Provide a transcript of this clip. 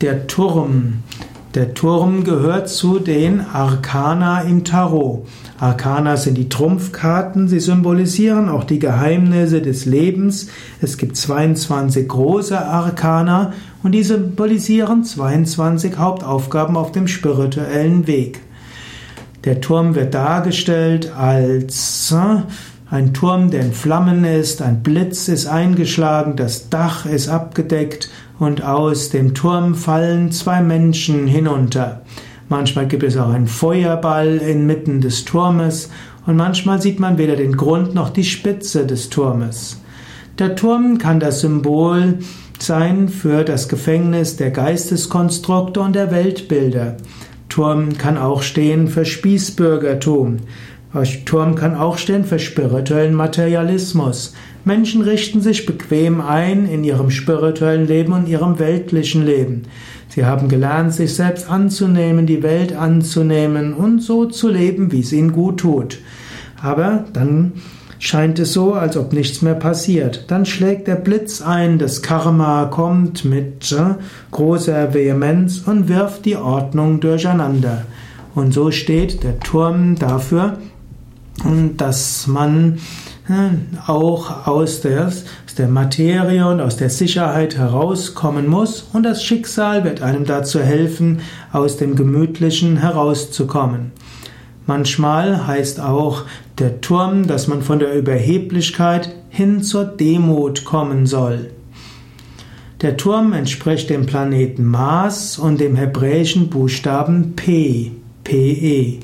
Der Turm. Der Turm gehört zu den Arkana im Tarot. Arkana sind die Trumpfkarten, sie symbolisieren auch die Geheimnisse des Lebens. Es gibt 22 große Arkana und die symbolisieren 22 Hauptaufgaben auf dem spirituellen Weg. Der Turm wird dargestellt als ein Turm, der in Flammen ist, ein Blitz ist eingeschlagen, das Dach ist abgedeckt und aus dem Turm fallen zwei Menschen hinunter. Manchmal gibt es auch einen Feuerball inmitten des Turmes und manchmal sieht man weder den Grund noch die Spitze des Turmes. Der Turm kann das Symbol sein für das Gefängnis der Geisteskonstrukte und der Weltbilder. Turm kann auch stehen für Spießbürgertum. Turm kann auch stehen für spirituellen Materialismus. Menschen richten sich bequem ein in ihrem spirituellen Leben und ihrem weltlichen Leben. Sie haben gelernt, sich selbst anzunehmen, die Welt anzunehmen und so zu leben, wie es ihnen gut tut. Aber dann scheint es so, als ob nichts mehr passiert. Dann schlägt der Blitz ein, das Karma kommt mit äh, großer Vehemenz und wirft die Ordnung durcheinander. Und so steht der Turm dafür, dass man auch aus der, aus der Materie und aus der Sicherheit herauskommen muss und das Schicksal wird einem dazu helfen, aus dem Gemütlichen herauszukommen. Manchmal heißt auch der Turm, dass man von der Überheblichkeit hin zur Demut kommen soll. Der Turm entspricht dem Planeten Mars und dem hebräischen Buchstaben P, PE.